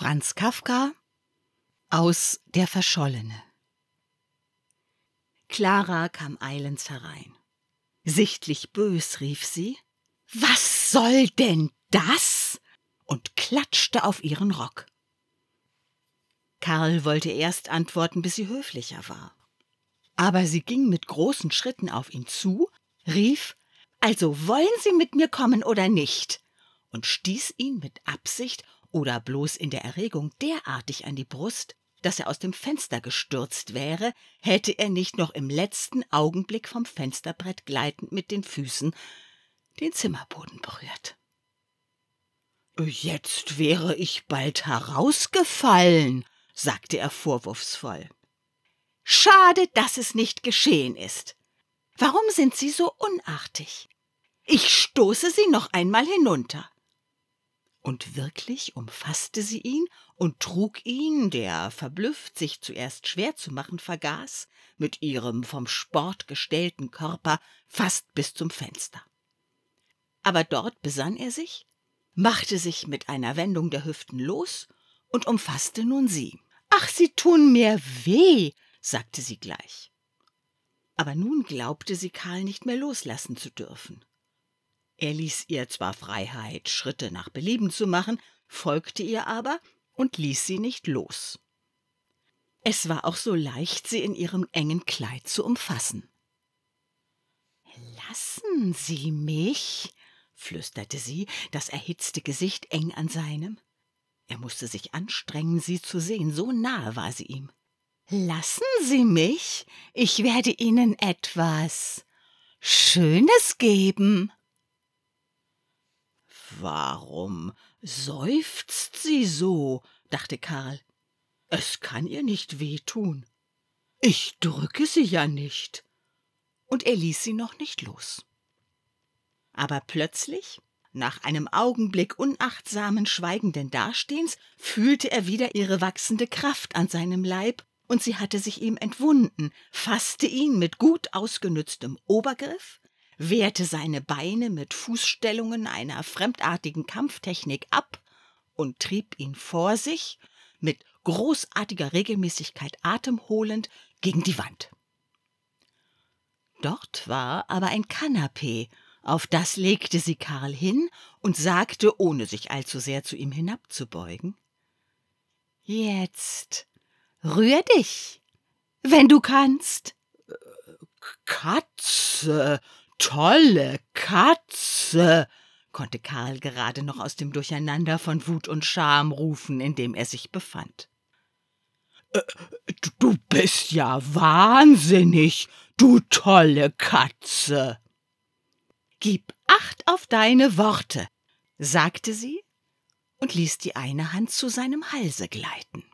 Franz Kafka aus Der Verschollene Clara kam eilends herein. Sichtlich bös rief sie Was soll denn das? und klatschte auf ihren Rock. Karl wollte erst antworten, bis sie höflicher war. Aber sie ging mit großen Schritten auf ihn zu, rief Also wollen Sie mit mir kommen oder nicht? und stieß ihn mit Absicht oder bloß in der Erregung derartig an die Brust, dass er aus dem Fenster gestürzt wäre, hätte er nicht noch im letzten Augenblick vom Fensterbrett gleitend mit den Füßen den Zimmerboden berührt. Jetzt wäre ich bald herausgefallen, sagte er vorwurfsvoll. Schade, dass es nicht geschehen ist. Warum sind Sie so unartig? Ich stoße Sie noch einmal hinunter und wirklich umfasste sie ihn und trug ihn, der verblüfft sich zuerst schwer zu machen vergaß, mit ihrem vom Sport gestellten Körper fast bis zum Fenster. Aber dort besann er sich, machte sich mit einer Wendung der Hüften los und umfasste nun sie. Ach, sie tun mir weh, sagte sie gleich. Aber nun glaubte sie Karl nicht mehr loslassen zu dürfen. Er ließ ihr zwar Freiheit, Schritte nach Belieben zu machen, folgte ihr aber und ließ sie nicht los. Es war auch so leicht, sie in ihrem engen Kleid zu umfassen. Lassen Sie mich, flüsterte sie, das erhitzte Gesicht eng an seinem. Er musste sich anstrengen, sie zu sehen, so nahe war sie ihm. Lassen Sie mich, ich werde Ihnen etwas Schönes geben. Warum seufzt sie so? dachte Karl. Es kann ihr nicht wehtun. Ich drücke sie ja nicht. Und er ließ sie noch nicht los. Aber plötzlich, nach einem Augenblick unachtsamen, schweigenden Dastehens, fühlte er wieder ihre wachsende Kraft an seinem Leib, und sie hatte sich ihm entwunden, fasste ihn mit gut ausgenütztem Obergriff, wehrte seine Beine mit Fußstellungen einer fremdartigen Kampftechnik ab und trieb ihn vor sich, mit großartiger Regelmäßigkeit atemholend, gegen die Wand. Dort war aber ein Kanapee, auf das legte sie Karl hin und sagte, ohne sich allzu sehr zu ihm hinabzubeugen Jetzt rühr dich, wenn du kannst. Katze, Tolle Katze, konnte Karl gerade noch aus dem Durcheinander von Wut und Scham rufen, in dem er sich befand. Äh, du bist ja wahnsinnig, du tolle Katze. Gib acht auf deine Worte, sagte sie und ließ die eine Hand zu seinem Halse gleiten.